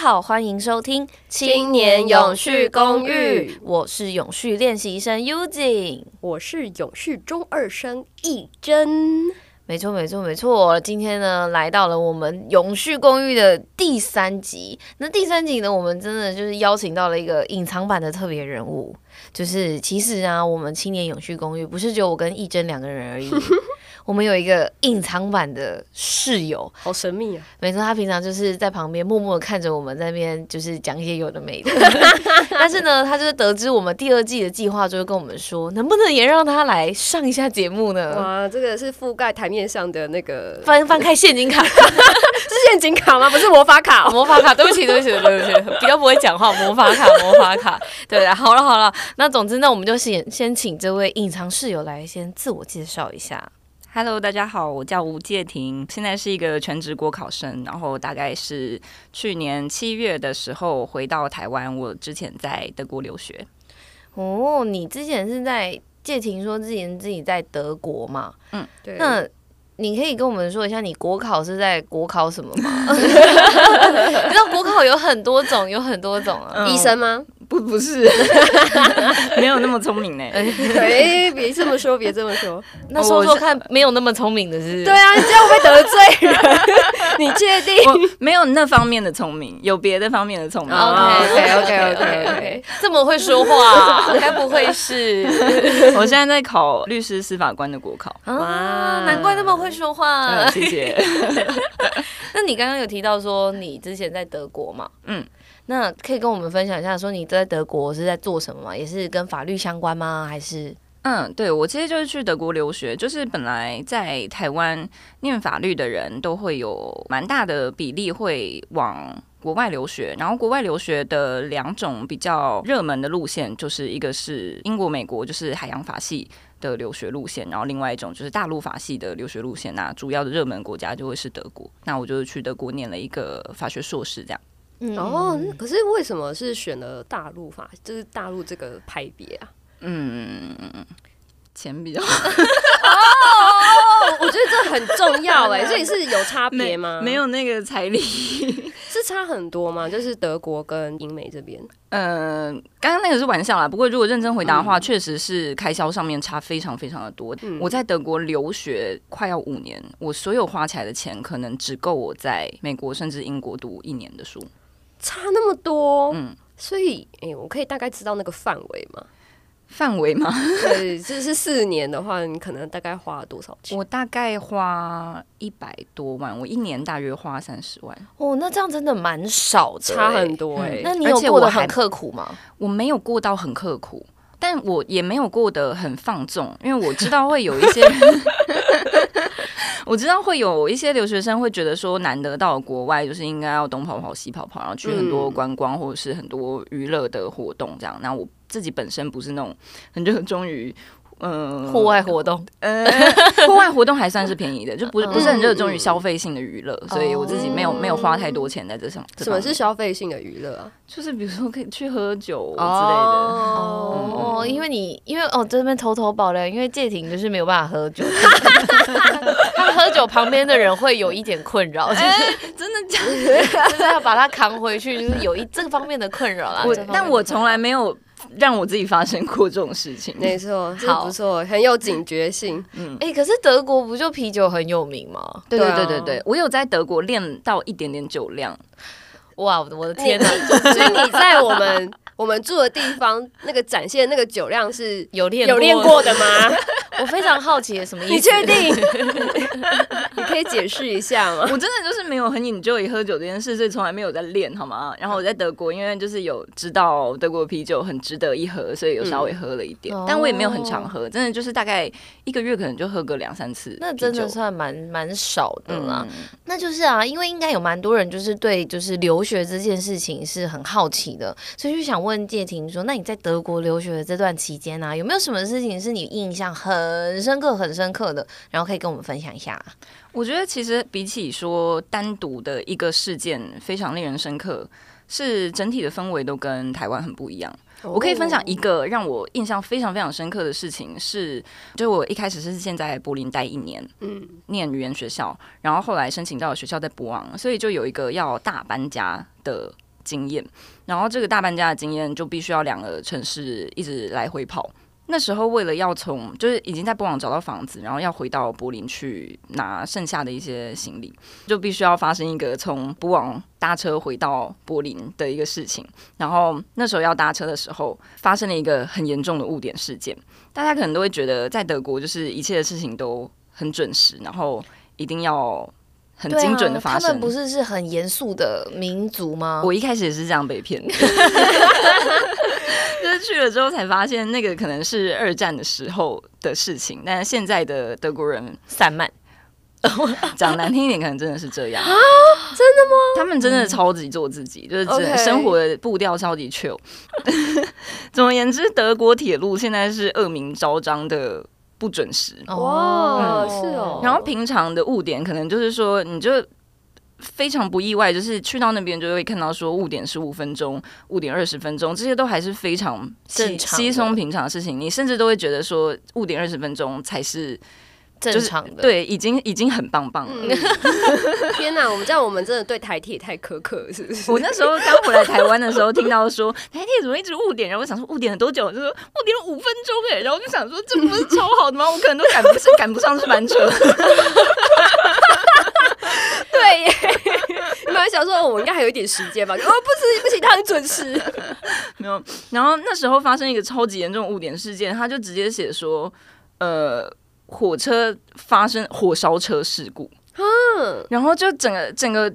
好，欢迎收听青年永续公寓。我是永续练习生 Yujin，我是永续中二生亦真。没错，没错，没错。今天呢，来到了我们永续公寓的第三集。那第三集呢，我们真的就是邀请到了一个隐藏版的特别人物，就是其实啊，我们青年永续公寓不是只有我跟亦真两个人而已。我们有一个隐藏版的室友，好神秘啊！没错，他平常就是在旁边默默的看着我们在那边，就是讲一些有的没的。但是呢，他就是得知我们第二季的计划，就会跟我们说，能不能也让他来上一下节目呢？哇，这个是覆盖台面上的那个翻翻开现金卡，是现金卡吗？不是魔法卡，魔法卡。对不起，对不起，对不起，比较不会讲话。魔法卡，魔法卡。对啊，好了好了，那总之，那我们就先先请这位隐藏室友来先自我介绍一下。Hello，大家好，我叫吴介婷，现在是一个全职国考生，然后大概是去年七月的时候回到台湾。我之前在德国留学。哦，你之前是在介婷说之前自己在德国嘛？嗯，对。那你可以跟我们说一下，你国考是在国考什么吗？你知道国考有很多种，有很多种啊。医生吗？不，不是，没有那么聪明呢。哎，别这么说，别这么说。那说说看，没有那么聪明的是？对啊，你这样会得罪人。你确定？没有那方面的聪明，有别的方面的聪明。OK，OK，OK，OK，这么会说话，该不会是？我现在在考律师、司法官的国考。哇，难怪那么会说话。谢谢。那你刚刚有提到说你之前在德国嘛？嗯。那可以跟我们分享一下，说你在德国是在做什么吗？也是跟法律相关吗？还是？嗯，对，我其实就是去德国留学，就是本来在台湾念法律的人都会有蛮大的比例会往国外留学，然后国外留学的两种比较热门的路线，就是一个是英国、美国，就是海洋法系的留学路线，然后另外一种就是大陆法系的留学路线。那主要的热门国家就会是德国，那我就是去德国念了一个法学硕士，这样。嗯、哦，可是为什么是选了大陆法，就是大陆这个派别啊？嗯，钱比较哦，我觉得这很重要哎，这里是有差别吗？没有那个彩礼 是差很多吗？就是德国跟英美这边？嗯、呃，刚刚那个是玩笑啦。不过如果认真回答的话，确、嗯、实是开销上面差非常非常的多。嗯、我在德国留学快要五年，我所有花起来的钱可能只够我在美国甚至英国读一年的书。差那么多，嗯，所以，哎、欸，我可以大概知道那个范围吗？范围吗？对，就是四年的话，你可能大概花了多少钱？我大概花一百多万，我一年大约花三十万。哦，那这样真的蛮少的，差很多哎、欸。那你有过得很刻苦吗？我没有过到很刻苦，但我也没有过得很放纵，因为我知道会有一些。我知道会有一些留学生会觉得说，难得到国外就是应该要东跑跑西跑跑，然后去很多观光或者是很多娱乐的活动这样。那我自己本身不是那种很热衷于。嗯，户外活动，呃，户外活动还算是便宜的，就不是不是很热衷于消费性的娱乐，嗯，所以我自己没有没有花太多钱在这上。什么是消费性的娱乐啊？就是比如说可以去喝酒之类的哦，哦，因为你因为哦这边偷偷爆料，因为介婷就是没有办法喝酒，他喝酒旁边的人会有一点困扰，就是、欸、真的假的？就是要把他扛回去，就是有一这个方面的困扰啦。但我从来没有。让我自己发生过这种事情，没错，好不错，很有警觉性。嗯，哎、欸，可是德国不就啤酒很有名吗？对对对对对，我有在德国练到一点点酒量。哇，我的天哪！所以你在我们我们住的地方，那个展现那个酒量是有练有练过的吗？我非常好奇，什么意思？你确定？你可以解释一下吗？我真的就是没有很 enjoy 喝酒这件事，所以从来没有在练，好吗？然后我在德国，因为就是有知道德国啤酒很值得一喝，所以有稍微喝了一点，嗯、但我也没有很常喝，真的就是大概一个月可能就喝个两三次。那真的算蛮蛮少的啦、嗯。那就是啊，因为应该有蛮多人就是对就是留学这件事情是很好奇的，所以就想问介婷说，那你在德国留学的这段期间呢、啊，有没有什么事情是你印象很深刻、很深刻的？然后可以跟我们分享一下。我觉得其实比起说单独的一个事件非常令人深刻，是整体的氛围都跟台湾很不一样。我可以分享一个让我印象非常非常深刻的事情是，就我一开始是现在柏林待一年，嗯，念语言学校，然后后来申请到了学校在博昂，所以就有一个要大搬家的经验，然后这个大搬家的经验就必须要两个城市一直来回跑。那时候为了要从就是已经在波昂找到房子，然后要回到柏林去拿剩下的一些行李，就必须要发生一个从波昂搭车回到柏林的一个事情。然后那时候要搭车的时候，发生了一个很严重的误点事件。大家可能都会觉得在德国就是一切的事情都很准时，然后一定要很精准的发生。啊、他们不是是很严肃的民族吗？我一开始也是这样被骗的。就是去了之后才发现，那个可能是二战的时候的事情。但是现在的德国人散漫，讲难听一点，可能真的是这样啊？真的吗？他们真的超级做自己，嗯、就是生活的步调超级 chill。总而言之，德国铁路现在是恶名昭彰的不准时。哦，嗯、是哦。然后平常的误点，可能就是说，你就。非常不意外，就是去到那边就会看到说误点十五分钟、误点二十分钟，这些都还是非常正常、稀松平常的事情。你甚至都会觉得说误点二十分钟才是正常的，对，已经已经很棒棒了。嗯、天哪，我们这样我们真的对台铁太苛刻了，是不是？我那时候刚回来台湾的时候，听到说 台铁怎么一直误点，然后我想说误点了多久？就说误点了五分钟哎，然后我就想说这不是超好的吗？我可能都赶不上 赶不上这班车。对耶，你们想说，我应该还有一点时间吧？哦，不行不行，他很准时。没有，然后那时候发生一个超级严重的误点事件，他就直接写说，呃，火车发生火烧车事故，嗯，然后就整个整个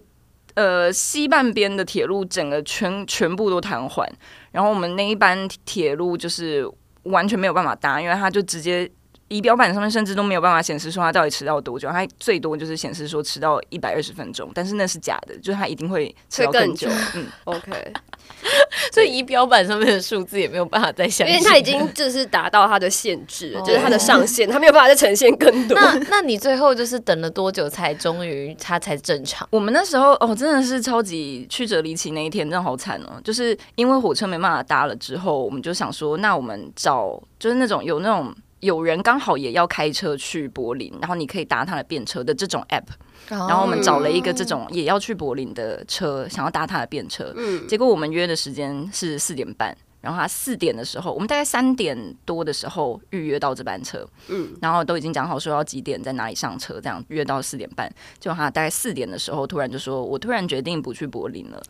呃西半边的铁路整个全全部都瘫痪，然后我们那一班铁路就是完全没有办法搭，因为它就直接。仪表板上面甚至都没有办法显示说他到底迟到多久，他最多就是显示说迟到一百二十分钟，但是那是假的，就是他一定会迟到更久。嗯，OK，所以仪表板上面的数字也没有办法再显示，因为它已经就是达到它的限制，就是它的上限，它没有办法再呈现更多。那那你最后就是等了多久才终于他才正常？我们那时候哦，真的是超级曲折离奇那一天，真的好惨哦，就是因为火车没办法搭了之后，我们就想说，那我们找就是那种有那种。有人刚好也要开车去柏林，然后你可以搭他的便车的这种 app，然后我们找了一个这种也要去柏林的车，想要搭他的便车。嗯。结果我们约的时间是四点半，然后他四点的时候，我们大概三点多的时候预约到这班车，嗯。然后都已经讲好说要几点在哪里上车，这样约到四点半，就他大概四点的时候突然就说，我突然决定不去柏林了。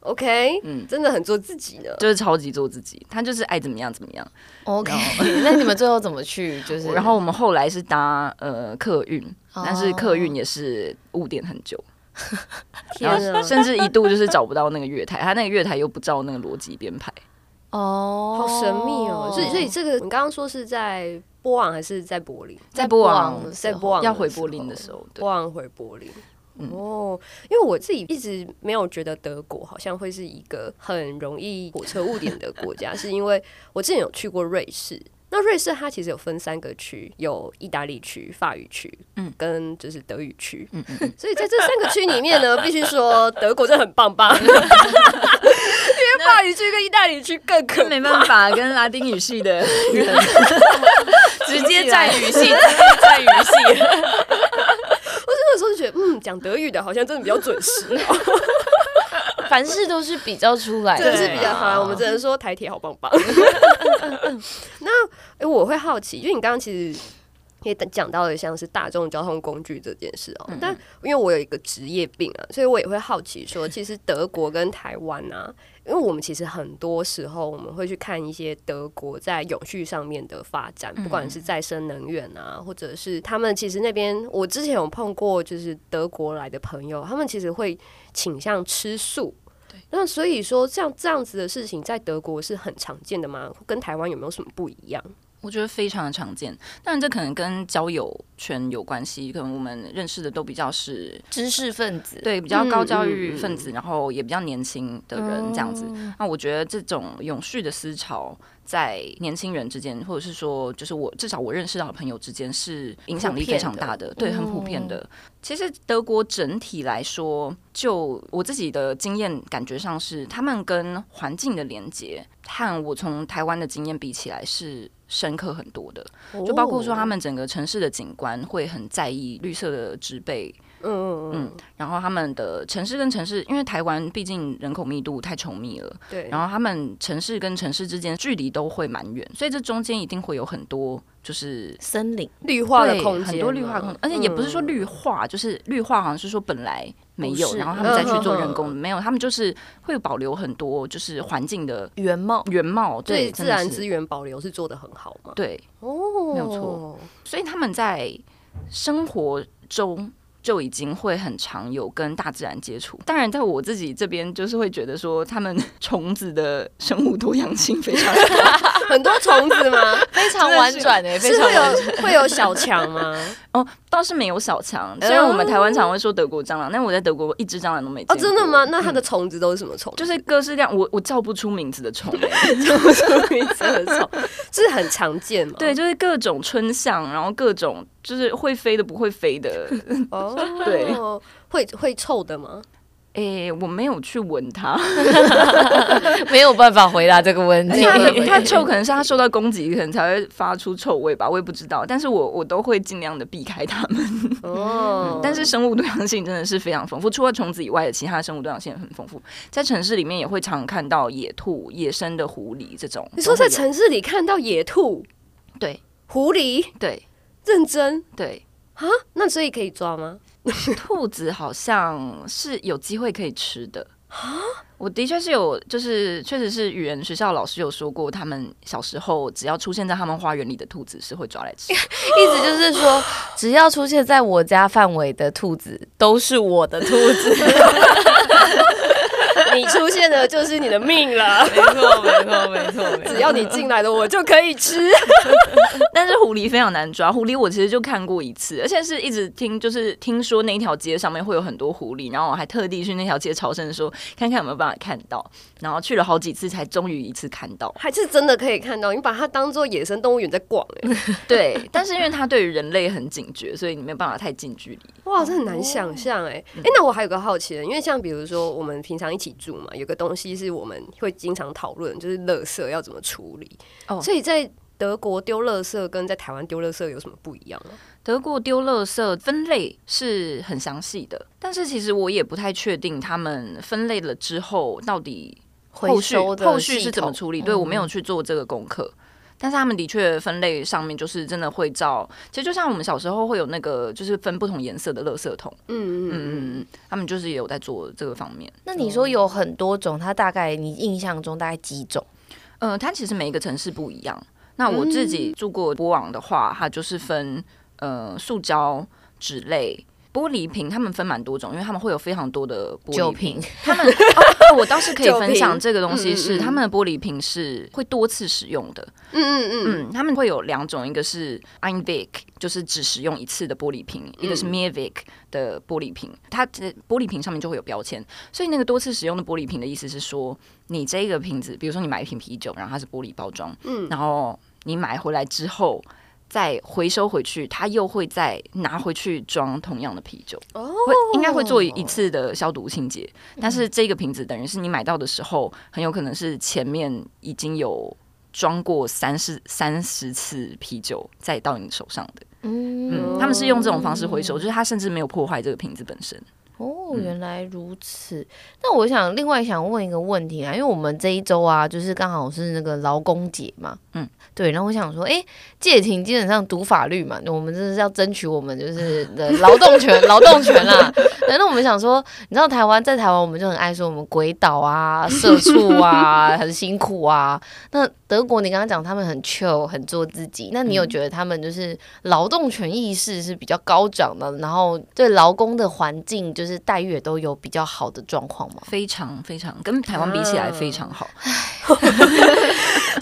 OK，嗯，真的很做自己的，就是超级做自己，他就是爱怎么样怎么样。OK，那你们最后怎么去？就是，然后我们后来是搭呃客运，但是客运也是误点很久，天啊，甚至一度就是找不到那个月台，他那个月台又不照那个逻辑编排。哦，好神秘哦。所以，所以这个你刚刚说是在波昂还是在柏林？在波昂，在波昂要回柏林的时候，波昂回柏林。哦，因为我自己一直没有觉得德国好像会是一个很容易火车误点的国家，是因为我之前有去过瑞士。那瑞士它其实有分三个区，有意大利区、法语区，嗯，跟就是德语区，嗯嗯，所以在这三个区里面呢，必须说德国真的很棒棒，因为法语区跟意大利区更可没办法跟拉丁语系的人直接占语系，直接占语系。我那个时候就觉得，嗯，讲德语的好像真的比较准时哦。凡事都是比较出来的，真是比较好。啊、我们只能说台铁好棒棒。那哎、欸，我会好奇，因为你刚刚其实也讲到了像是大众交通工具这件事哦、喔。嗯、但因为我有一个职业病啊，所以我也会好奇说，其实德国跟台湾啊，因为我们其实很多时候我们会去看一些德国在永续上面的发展，不管是再生能源啊，或者是他们其实那边，我之前有碰过，就是德国来的朋友，他们其实会倾向吃素。那所以说，像这样子的事情在德国是很常见的吗？跟台湾有没有什么不一样？我觉得非常的常见，当然这可能跟交友圈有关系，可能我们认识的都比较是知识分子，对，比较高教育分子，然后也比较年轻的人这样子。嗯、那我觉得这种永续的思潮在年轻人之间，或者是说，就是我至少我认识到的朋友之间是影响力非常大的，对，很普遍的。嗯、其实德国整体来说，就我自己的经验感觉上是，他们跟环境的连接，和我从台湾的经验比起来是。深刻很多的，就包括说他们整个城市的景观会很在意绿色的植被，嗯嗯，然后他们的城市跟城市，因为台湾毕竟人口密度太稠密了，对，然后他们城市跟城市之间距离都会蛮远，所以这中间一定会有很多就是森林。绿化的空间，很多绿化空间，而且也不是说绿化，就是绿化好像是说本来。没有，然后他们再去做人工，没有，他们就是会保留很多，就是环境的原貌，原貌，对，自然资源保留是做得很好嘛，对，哦，没有错，所以他们在生活中。就已经会很常有跟大自然接触。当然，在我自己这边，就是会觉得说，他们 虫子的生物多样性非常 很多虫子吗？非常婉转诶，非常会有会有小强吗？哦，倒是没有小强。虽然我们台湾常会说德国蟑螂，但我在德国一只蟑螂都没。哦，真的吗？那它的虫子都是什么虫？就是各式各样，我我叫不出名字的虫，叫不出名字的虫，是很常见吗？对，就是各种春象，然后各种。就是会飞的，不会飞的哦，对，会会臭的吗？诶、欸，我没有去闻它，没有办法回答这个问题。它它臭，可能是它受到攻击，可能才会发出臭味吧，我也不知道。但是我我都会尽量的避开它们。哦、嗯，但是生物多样性真的是非常丰富，除了虫子以外的其他生物多样性也很丰富。在城市里面也会常看到野兔、野生的狐狸这种。你说在城市里看到野兔？对，狐狸？对。认真对啊，那所以可以抓吗？兔子好像是有机会可以吃的啊。我的确是有，就是确实是语言学校老师有说过，他们小时候只要出现在他们花园里的兔子是会抓来吃。意思就是说，只要出现在我家范围的兔子都是我的兔子。你出现的就是你的命了，没错，没错，没错。只要你进来了，我就可以吃。但是狐狸非常难抓，狐狸我其实就看过一次，而且是一直听，就是听说那一条街上面会有很多狐狸，然后我还特地去那条街朝圣的时候，看看有没有办法看到。然后去了好几次，才终于一次看到，还是真的可以看到。你把它当做野生动物园在逛，哎，对。但是因为它对于人类很警觉，所以你没有办法太近距离。哇，这很难想象，哎，哎，那我还有个好奇的，因为像比如说我们平常一起住嘛，有个东西是我们会经常讨论，就是垃圾要怎么处理。哦，所以在德国丢垃圾跟在台湾丢垃圾有什么不一样吗？德国丢垃圾分类是很详细的，但是其实我也不太确定他们分类了之后到底。后续后续是怎么处理？对，我没有去做这个功课，嗯、但是他们的确分类上面就是真的会照，其实就像我们小时候会有那个，就是分不同颜色的垃圾桶，嗯嗯嗯嗯，他们就是也有在做这个方面。那你说有很多种，它大概你印象中大概几种？呃，它其实每一个城市不一样。那我自己住过波昂的话，它就是分呃塑胶、纸类。玻璃瓶，他们分蛮多种，因为他们会有非常多的玻璃瓶。他们哦，我倒是可以分享这个东西是，他们的玻璃瓶是会多次使用的。嗯嗯嗯，他们会有两种，一个是 Einvik，就是只使用一次的玻璃瓶，一个是 Mehrweg 的玻璃瓶。它这玻璃瓶上面就会有标签，所以那个多次使用的玻璃瓶的意思是说，你这个瓶子，比如说你买一瓶啤酒，然后它是玻璃包装，嗯，然后你买回来之后。再回收回去，他又会再拿回去装同样的啤酒，会应该会做一次的消毒清洁。但是这个瓶子等于是你买到的时候，很有可能是前面已经有装过三十三十次啤酒再到你手上的。嗯，他们是用这种方式回收，就是它甚至没有破坏这个瓶子本身。哦，原来如此。那我想另外想问一个问题啊，因为我们这一周啊，就是刚好是那个劳工节嘛，嗯。对，然后我想说，哎，借停基本上读法律嘛，我们就是要争取我们就是的 劳动权，劳动权啦。那我们想说，你知道台湾在台湾，我们就很爱说我们鬼岛啊、社畜啊、很辛苦啊。那德国，你刚刚讲他们很 chill，很做自己。那你有觉得他们就是劳动权意识是比较高涨的，然后对劳工的环境就是待遇也都有比较好的状况吗？非常非常，跟台湾比起来非常好。啊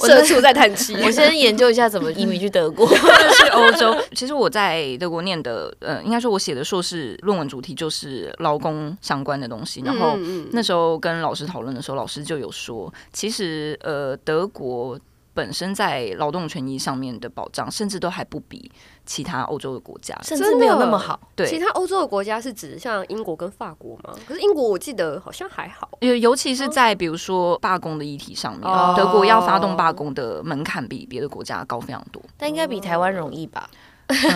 社畜在叹气。我先研究一下怎么移民去德国，去欧洲。其实我在德国念的，呃，应该说我写的硕士论文主题就是劳工相关的东西。然后那时候跟老师讨论的时候，老师就有说，其实呃，德国。本身在劳动权益上面的保障，甚至都还不比其他欧洲的国家，甚至没有那么好。对，其他欧洲的国家是指像英国跟法国吗？可是英国我记得好像还好，尤尤其是在比如说罢工的议题上面，哦、德国要发动罢工的门槛比别的国家高非常多，但应该比台湾容易吧？嗯、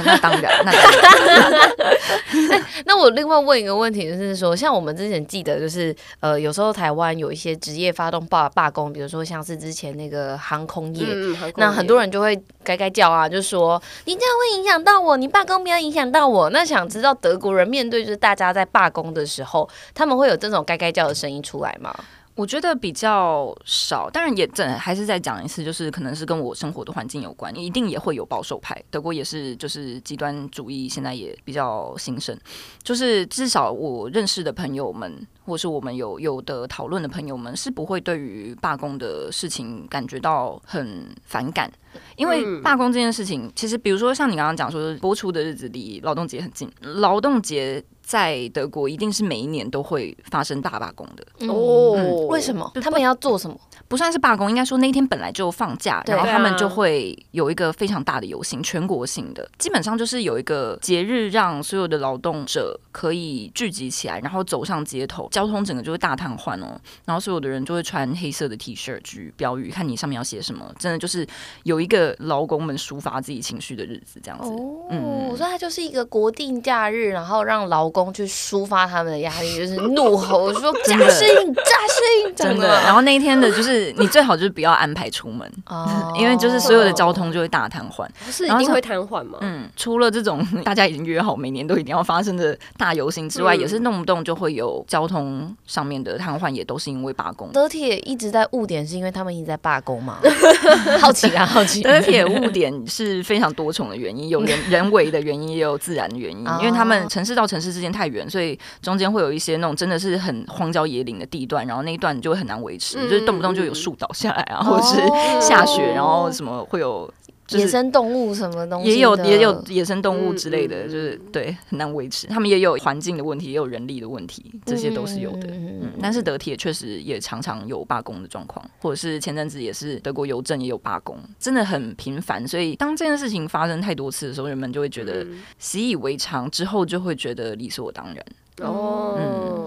那当然，那当然。那我另外问一个问题，就是说，像我们之前记得，就是呃，有时候台湾有一些职业发动罢罢工，比如说像是之前那个航空业，嗯、航空业那很多人就会该该叫啊，就说你这样会影响到我，你罢工不要影响到我。那想知道德国人面对就是大家在罢工的时候，他们会有这种该该叫的声音出来吗？我觉得比较少，当然也真还是再讲一次，就是可能是跟我生活的环境有关，一定也会有保守派。德国也是，就是极端主义现在也比较兴盛，就是至少我认识的朋友们，或是我们有有的讨论的朋友们，是不会对于罢工的事情感觉到很反感，因为罢工这件事情，其实比如说像你刚刚讲说，播出的日子离劳动节很近，劳动节。在德国，一定是每一年都会发生大罢工的哦。嗯、为什么？他们要做什么？不算是罢工，应该说那一天本来就放假，然后他们就会有一个非常大的游行，全国性的，基本上就是有一个节日，让所有的劳动者可以聚集起来，然后走上街头，交通整个就会大瘫痪哦。然后所有的人就会穿黑色的 T 恤、举标语，看你上面要写什么，真的就是有一个劳工们抒发自己情绪的日子，这样子。哦，嗯，我说它就是一个国定假日，然后让劳工。去抒发他们的压力，就是怒吼说加薪、加薪，真的。然后那一天的，就是你最好就是不要安排出门，哦、因为就是所有的交通就会大瘫痪。不是一定会瘫痪吗？嗯，除了这种 大家已经约好每年都一定要发生的大游行之外，嗯、也是动不动就会有交通上面的瘫痪，也都是因为罢工。德铁一直在误点，是因为他们一直在罢工吗？好奇啊，好奇。德铁误点是非常多重的原因，有人 人为的原因，也有自然的原因，因为他们城市到城市之间。太远，所以中间会有一些那种真的是很荒郊野岭的地段，然后那一段就会很难维持，嗯、就是动不动就有树倒下来啊，或者是下雪，然后什么会有。野生动物什么东西也有也有野生动物之类的，就是对很难维持。他们也有环境的问题，也有人力的问题，这些都是有的。嗯，但是德铁确实也常常有罢工的状况，或者是前阵子也是德国邮政也有罢工，真的很频繁。所以当这件事情发生太多次的时候，人们就会觉得习以为常，之后就会觉得理所当然。哦，嗯嗯，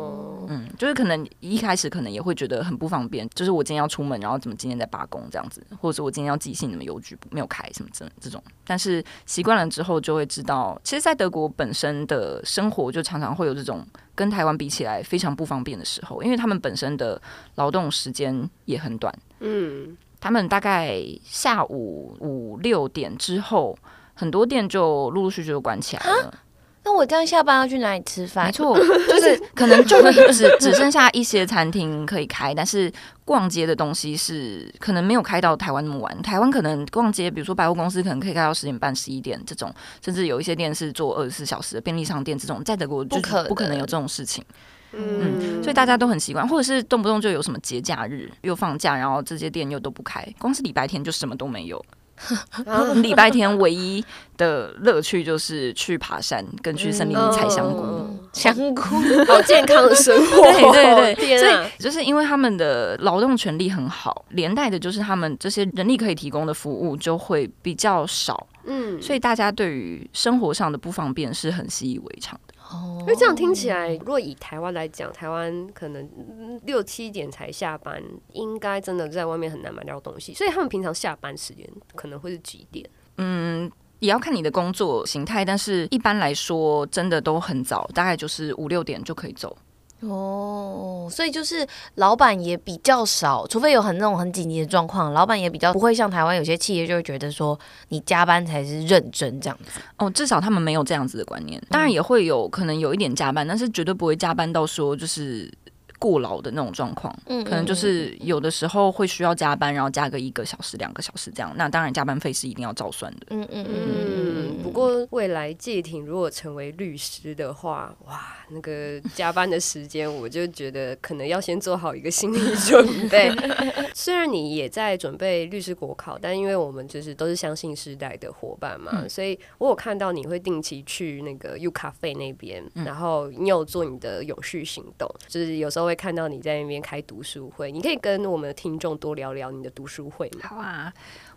就是可能一开始可能也会觉得很不方便，就是我今天要出门，然后怎么今天在罢工这样子，或者是我今天要寄信，怎么邮局没有开什么这这种。但是习惯了之后，就会知道，其实，在德国本身的生活就常常会有这种跟台湾比起来非常不方便的时候，因为他们本身的劳动时间也很短，嗯，他们大概下午五六点之后，很多店就陆陆续续就关起来了。那我这样下班要去哪里吃饭？没错，就是可能就会只只剩下一些餐厅可以开，但是逛街的东西是可能没有开到台湾那么晚。台湾可能逛街，比如说百货公司，可能可以开到十点半、十一点这种，甚至有一些店是做二十四小时的便利商店这种，在德国就不可能有这种事情。嗯，嗯，所以大家都很习惯，或者是动不动就有什么节假日又放假，然后这些店又都不开，光是礼拜天就什么都没有。礼拜天唯一的乐趣就是去爬山，跟去森林里采香菇。香菇，好健康的生活。对对对，所以就是因为他们的劳动权利很好，连带的就是他们这些人力可以提供的服务就会比较少。嗯，所以大家对于生活上的不方便是很习以为常的。因为这样听起来，如果以台湾来讲，台湾可能六七点才下班，应该真的在外面很难买到东西。所以他们平常下班时间可能会是几点？嗯，也要看你的工作形态，但是一般来说，真的都很早，大概就是五六点就可以走。哦，所以就是老板也比较少，除非有很那种很紧急的状况，老板也比较不会像台湾有些企业就会觉得说你加班才是认真这样子。哦，至少他们没有这样子的观念，当然也会有可能有一点加班，但是绝对不会加班到说就是。过劳的那种状况，嗯，可能就是有的时候会需要加班，然后加个一个小时、两个小时这样。那当然加班费是一定要照算的。嗯嗯嗯嗯。不过未来介婷如果成为律师的话，哇，那个加班的时间，我就觉得可能要先做好一个心理准备。虽然你也在准备律师国考，但因为我们就是都是相信时代的伙伴嘛，嗯、所以我有看到你会定期去那个 U 咖啡那边，嗯、然后你有做你的永续行动，就是有时候会看到你在那边开读书会，你可以跟我们的听众多聊聊你的读书会吗？好啊。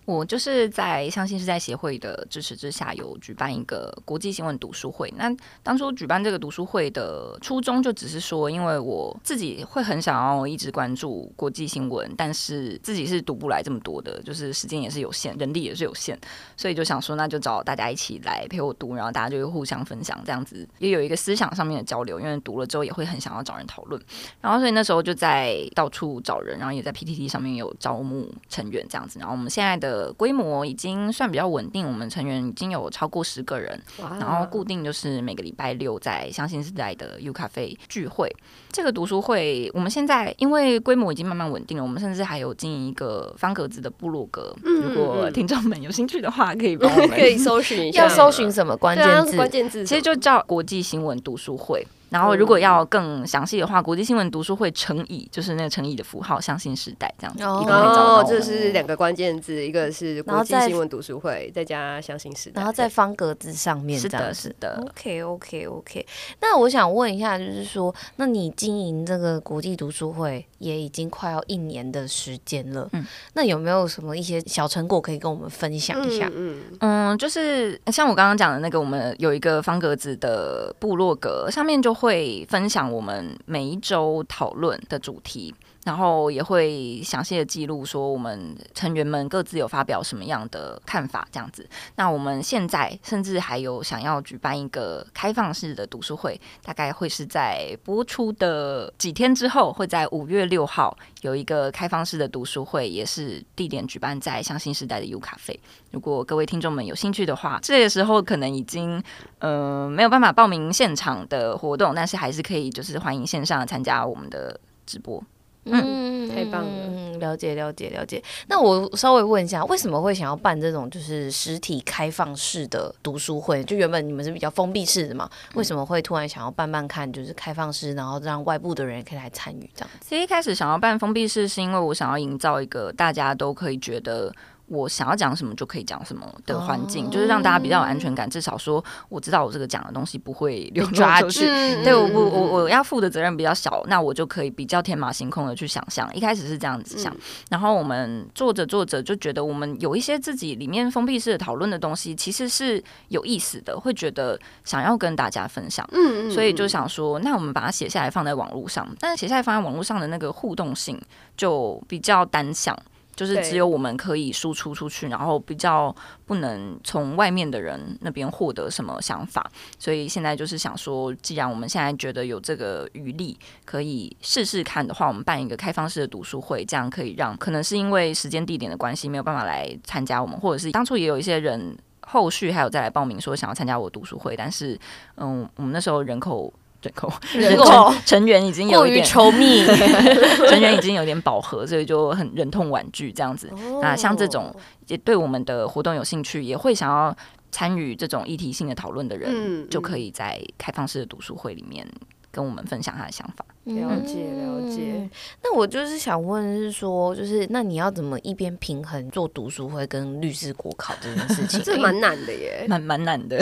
我就是在相信是在协会的支持之下，有举办一个国际新闻读书会。那当初举办这个读书会的初衷，就只是说，因为我自己会很想要一直关注国际新闻，但是自己是读不来这么多的，就是时间也是有限，人力也是有限，所以就想说，那就找大家一起来陪我读，然后大家就会互相分享，这样子也有一个思想上面的交流。因为读了之后也会很想要找人讨论，然后所以那时候就在到处找人，然后也在 PTT 上面有招募成员这样子。然后我们现在的。规模已经算比较稳定，我们成员已经有超过十个人，然后固定就是每个礼拜六在相信时代的 U 咖啡聚会。这个读书会，我们现在因为规模已经慢慢稳定了，我们甚至还有经营一个方格子的部落格。如果听众们有兴趣的话，可以帮我们 可以搜寻一下，要搜寻什么关键字？关键字其实就叫国际新闻读书会。然后，如果要更详细的话，国际新闻读书会乘以就是那个乘以的符号，相信时代这样子，哦，一定可以找到。这是两个关键字，一个是国际新闻读书会，再加相信时代，然后在方格子上面。是的，是的。OK，OK，OK。那我想问一下，就是说，那你经营这个国际读书会也已经快要一年的时间了，嗯，那有没有什么一些小成果可以跟我们分享一下？嗯嗯，就是像我刚刚讲的那个，我们有一个方格子的部落格，上面就。会分享我们每一周讨论的主题，然后也会详细的记录说我们成员们各自有发表什么样的看法，这样子。那我们现在甚至还有想要举办一个开放式的读书会，大概会是在播出的几天之后，会在五月六号有一个开放式的读书会，也是地点举办在相信时代的 U 咖啡。如果各位听众们有兴趣的话，这个时候可能已经呃没有办法报名现场的活动，但是还是可以就是欢迎线上参加我们的直播。嗯，太棒了，嗯，了解了解了解。那我稍微问一下，为什么会想要办这种就是实体开放式的读书会？就原本你们是比较封闭式的嘛，为什么会突然想要办办看，就是开放式，然后让外部的人也可以来参与这样？其实一开始想要办封闭式，是因为我想要营造一个大家都可以觉得。我想要讲什么就可以讲什么的环境，oh, 就是让大家比较有安全感。至少说，我知道我这个讲的东西不会流出去。对，我我我我要负的责任比较小，那我就可以比较天马行空的去想象。一开始是这样子想，嗯、然后我们做着做着就觉得，我们有一些自己里面封闭式的讨论的东西，其实是有意思的，会觉得想要跟大家分享。嗯，所以就想说，那我们把它写下来放在网络上，但是写下来放在网络上的那个互动性就比较单向。就是只有我们可以输出出去，然后比较不能从外面的人那边获得什么想法，所以现在就是想说，既然我们现在觉得有这个余力，可以试试看的话，我们办一个开放式的读书会，这样可以让可能是因为时间地点的关系没有办法来参加我们，或者是当初也有一些人后续还有再来报名说想要参加我读书会，但是嗯，我们那时候人口。人口 人口。成员已经有一点稠密，成员已经有点饱和，所以就很忍痛婉拒这样子。那像这种也对我们的活动有兴趣，也会想要参与这种议题性的讨论的人，就可以在开放式的读书会里面跟我们分享他的想法。了解了解，那我就是想问，是说，就是那你要怎么一边平衡做读书会跟律师国考这件事情？这蛮难的耶，蛮蛮难的。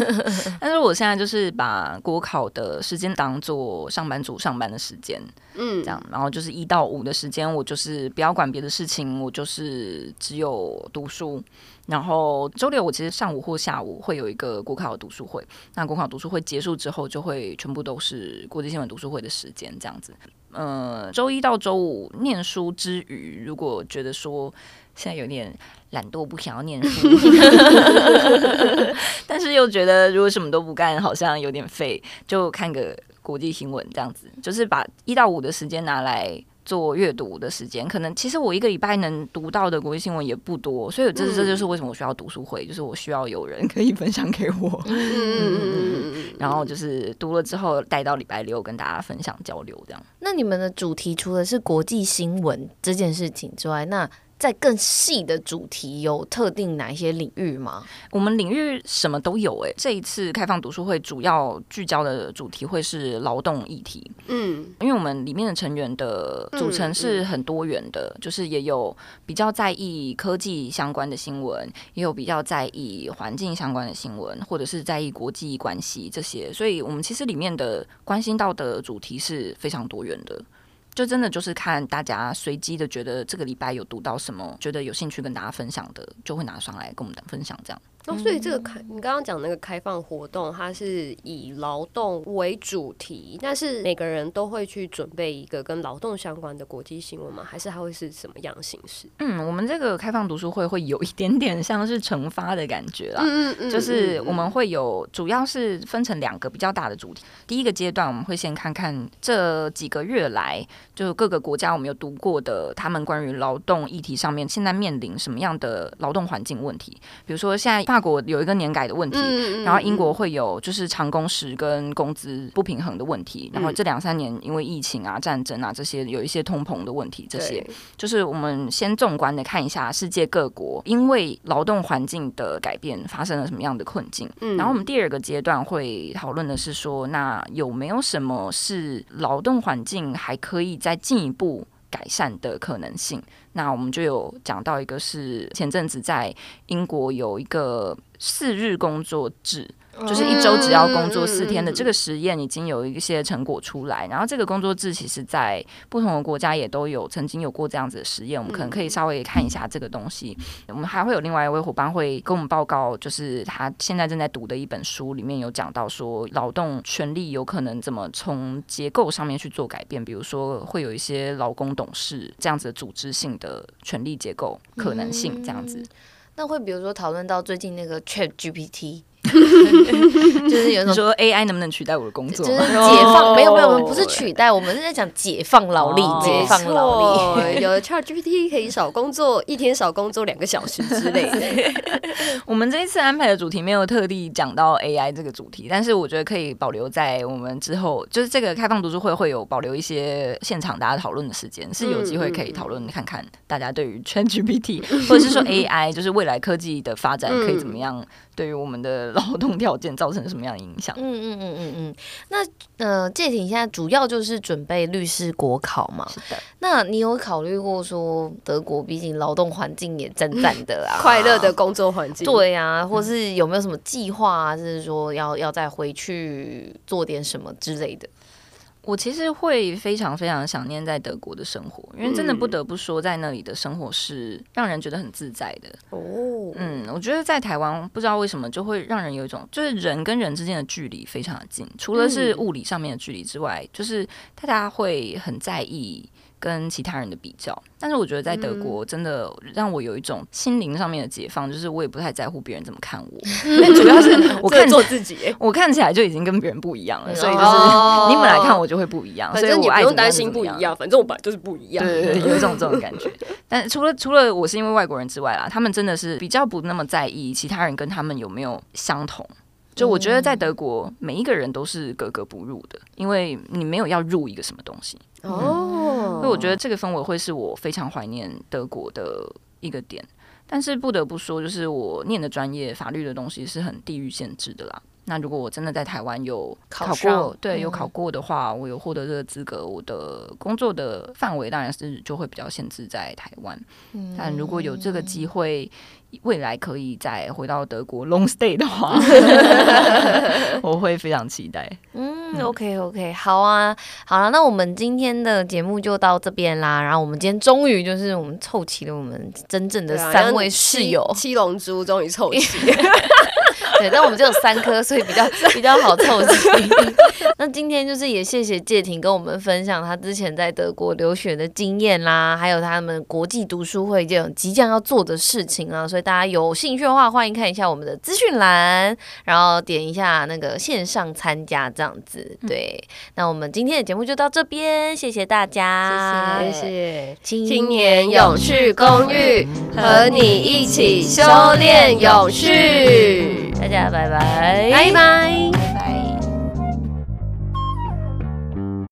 但是我现在就是把国考的时间当做上班族上班的时间，嗯，这样，然后就是一到五的时间，我就是不要管别的事情，我就是只有读书。然后周六我其实上午或下午会有一个国考的读书会，那国考读书会结束之后，就会全部都是国际新闻读书会的时间。这样子，呃，周一到周五念书之余，如果觉得说现在有点懒惰，不想要念书，但是又觉得如果什么都不干，好像有点废，就看个国际新闻这样子，就是把一到五的时间拿来做阅读的时间，可能其实我一个礼拜能读到的国际新闻也不多，所以这这就是为什么我需要读书会，就是我需要有人可以分享给我。嗯嗯嗯嗯。然后就是读了之后带到礼拜六跟大家分享交流这样。那你们的主题除了是国际新闻这件事情之外，那在更细的主题有特定哪一些领域吗？我们领域什么都有诶、欸，这一次开放读书会主要聚焦的主题会是劳动议题。嗯，因为我们里面的成员的组成是很多元的，嗯嗯、就是也有比较在意科技相关的新闻，也有比较在意环境相关的新闻，或者是在意国际关系这些。所以，我们其实里面的关心到的主题是非常多元的。就真的就是看大家随机的觉得这个礼拜有读到什么，觉得有兴趣跟大家分享的，就会拿上来跟我们分享这样。哦，所以这个开，你刚刚讲那个开放活动，它是以劳动为主题，但是每个人都会去准备一个跟劳动相关的国际新闻吗？还是它会是什么样形式？嗯，我们这个开放读书会会有一点点像是惩罚的感觉啦。嗯嗯嗯，就是我们会有，主要是分成两个比较大的主题。第一个阶段，我们会先看看这几个月来，就各个国家我们有读过的，他们关于劳动议题上面现在面临什么样的劳动环境问题，比如说现在。法国有一个年改的问题，然后英国会有就是长工时跟工资不平衡的问题，然后这两三年因为疫情啊、战争啊这些有一些通膨的问题，这些就是我们先纵观的看一下世界各国因为劳动环境的改变发生了什么样的困境。然后我们第二个阶段会讨论的是说，那有没有什么是劳动环境还可以再进一步改善的可能性。那我们就有讲到一个是前阵子在英国有一个四日工作制。就是一周只要工作四天的这个实验已经有一些成果出来，然后这个工作制其实在不同的国家也都有曾经有过这样子的实验，我们可能可以稍微看一下这个东西。我们还会有另外一位伙伴会跟我们报告，就是他现在正在读的一本书里面有讲到说，劳动权利有可能怎么从结构上面去做改变，比如说会有一些劳工董事这样子的组织性的权利结构可能性这样子。那会比如说讨论到最近那个 ChatGPT。就是有种说 AI 能不能取代我的工作？就是解放，没有没有，我们不是取代，我们是在讲解放劳力，解放劳力。有 ChatGPT 可以少工作一天，少工作两个小时之类的。我们这一次安排的主题没有特地讲到 AI 这个主题，但是我觉得可以保留在我们之后，就是这个开放读书会会有保留一些现场大家讨论的时间，是有机会可以讨论看看大家对于 ChatGPT 或者是说 AI，就是未来科技的发展可以怎么样。对于我们的劳动条件造成什么样的影响？嗯嗯嗯嗯嗯。那呃，借婷现在主要就是准备律师国考嘛。是的。那你有考虑过说，德国毕竟劳动环境也赞赞的啊，快乐的工作环境。对啊，或是有没有什么计划啊？就是说要要再回去做点什么之类的？我其实会非常非常想念在德国的生活，因为真的不得不说，在那里的生活是让人觉得很自在的。哦，嗯，我觉得在台湾不知道为什么就会让人有一种，就是人跟人之间的距离非常的近，除了是物理上面的距离之外，就是大家会很在意。跟其他人的比较，但是我觉得在德国真的让我有一种心灵上面的解放，就是我也不太在乎别人怎么看我，因为主要是 我看做自己，我看起来就已经跟别人不一样了，所以就是你本来看我就会不一样，所以我不用担心不一样，反正我本来就是不一样，对对对，有一种这种感觉。但除了除了我是因为外国人之外啦，他们真的是比较不那么在意其他人跟他们有没有相同。就我觉得在德国每一个人都是格格不入的，因为你没有要入一个什么东西。哦，所以我觉得这个氛围会是我非常怀念德国的一个点，但是不得不说，就是我念的专业法律的东西是很地域限制的啦。那如果我真的在台湾有考过，考对，有考过的话，嗯、我有获得这个资格，我的工作的范围当然是就会比较限制在台湾。嗯、但如果有这个机会，未来可以再回到德国 long stay 的话 我会非常期待。嗯，OK OK，好啊，好了，那我们今天的节目就到这边啦。然后我们今天终于就是我们凑齐了我们真正的三位室友，七龙珠终于凑齐。对，但我们只有三颗，所以比较 比较好凑齐。那今天就是也谢谢介婷跟我们分享她之前在德国留学的经验啦，还有他们国际读书会这种即将要做的事情啊，所以大家有兴趣的话，欢迎看一下我们的资讯栏，然后点一下那个线上参加这样子。对，那我们今天的节目就到这边，谢谢大家，谢谢青年永续公寓和你一起修炼永续，家拜拜，拜拜，拜拜。